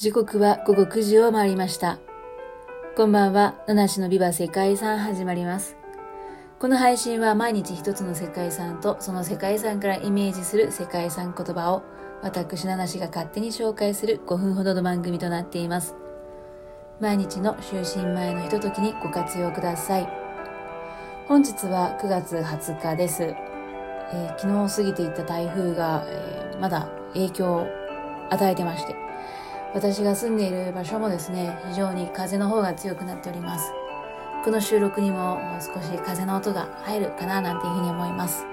時刻は午後9時を回りました。こんばんは、七種のビバ世界遺産始まります。この配信は毎日一つの世界遺産とその世界遺産からイメージする世界遺産言葉を私七種が勝手に紹介する5分ほどの番組となっています。毎日の就寝前のひとときにご活用ください。本日は9月20日です。えー、昨日過ぎていった台風が、えー、まだ影響を与えてまして、私が住んでいる場所もですね、非常に風の方が強くなっております。この収録にも少し風の音が入るかななんていうふうに思います。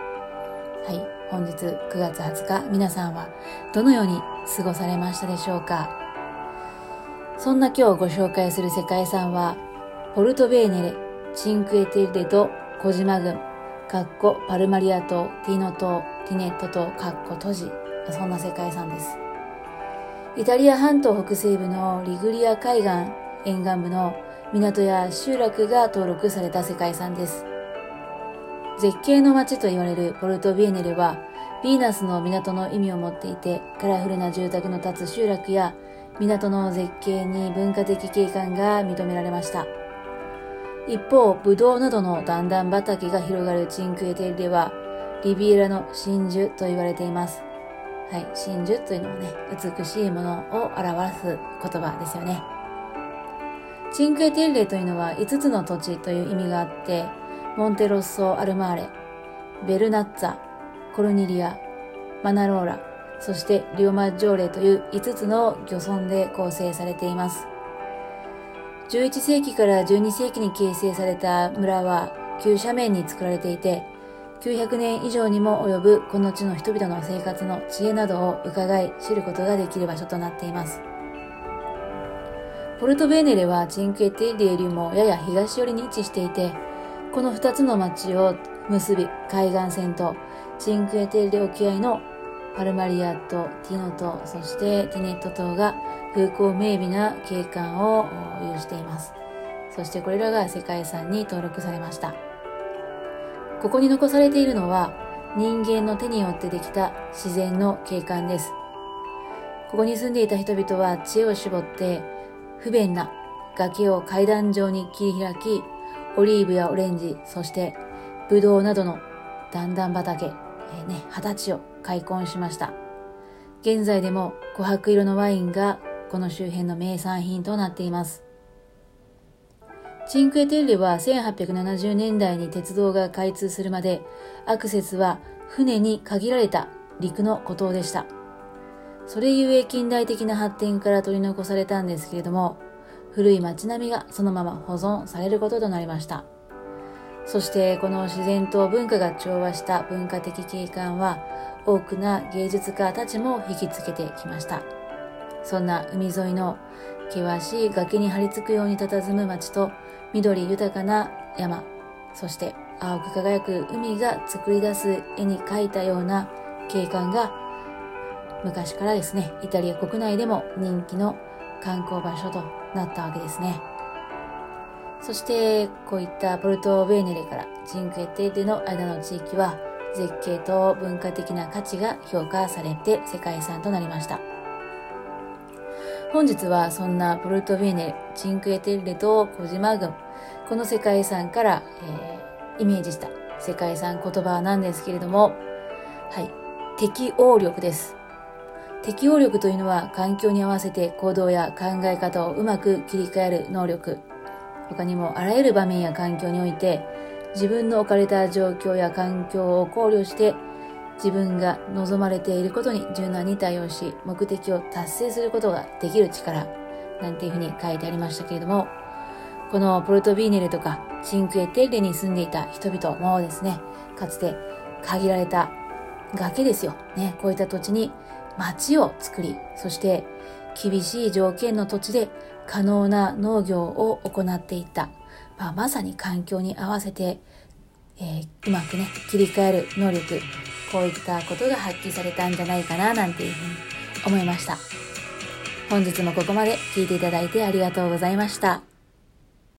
はい。本日9月20日、皆さんはどのように過ごされましたでしょうかそんな今日ご紹介する世界遺産は、ポルトベーネレ、チンクエテレと小島郡、カッコパルマリア島、ティノ島、ティネット島、カッコトジ、そんな世界遺産です。イタリア半島北西部のリグリア海岸沿岸部の港や集落が登録された世界遺産です。絶景の街と言われるポルトビエネルは、ヴィーナスの港の意味を持っていて、カラフルな住宅の建つ集落や港の絶景に文化的景観が認められました。一方、ブドウなどの段々畑が広がるチンクエテルでは、リビエラの真珠と言われています。はい、真珠というのはね、美しいものを表す言葉ですよね。チンクエテッレというのは5つの土地という意味があって、モンテロッソ・アルマーレ、ベルナッツァ、コルニリア、マナローラ、そしてリオマジョーレという5つの漁村で構成されています。11世紀から12世紀に形成された村は急斜面に作られていて、900年以上にも及ぶこの地の人々の生活の知恵などを伺い知ることができる場所となっています。ポルトベーネレはチンクエテリエよりもやや東寄りに位置していて、この2つの町を結び海岸線とチンクエテリ沖合のパルマリアとティノ島、そしてティネット島が風光明媚な景観を有しています。そしてこれらが世界遺産に登録されました。ここに残されているのは人間の手によってできた自然の景観です。ここに住んでいた人々は知恵を絞って不便な崖を階段状に切り開き、オリーブやオレンジ、そしてブドウなどの段々畑、えー、ね、二十歳を開墾しました。現在でも琥珀色のワインがこの周辺の名産品となっています。チンクエテッレは1870年代に鉄道が開通するまでアクセスは船に限られた陸の孤島でした。それゆえ近代的な発展から取り残されたんですけれども、古い街並みがそのまま保存されることとなりました。そしてこの自然と文化が調和した文化的景観は多くな芸術家たちも引きつけてきました。そんな海沿いの険しい崖に張り付くように佇む街と緑豊かな山、そして青く輝く海が作り出す絵に描いたような景観が昔からですね、イタリア国内でも人気の観光場所となったわけですね。そして、こういったポルトベーネレからジンクエテーデの間の地域は絶景と文化的な価値が評価されて世界遺産となりました。本日はそんなポルトベーネ、チンクエテッレと小島郡、この世界遺産から、えー、イメージした世界遺産言葉なんですけれども、はい、適応力です。適応力というのは環境に合わせて行動や考え方をうまく切り替える能力。他にもあらゆる場面や環境において自分の置かれた状況や環境を考慮して自分が望まれていることに柔軟に対応し、目的を達成することができる力、なんていうふうに書いてありましたけれども、このポルトビーネルとかシンクエテッレに住んでいた人々もですね、かつて限られた崖ですよ。ね、こういった土地に町を作り、そして厳しい条件の土地で可能な農業を行っていった。まあ、まさに環境に合わせて、えー、うまくね、切り替える能力、こういったことが発揮されたんじゃないかななんていうふうに思いました。本日もここまで聞いていただいてありがとうございました。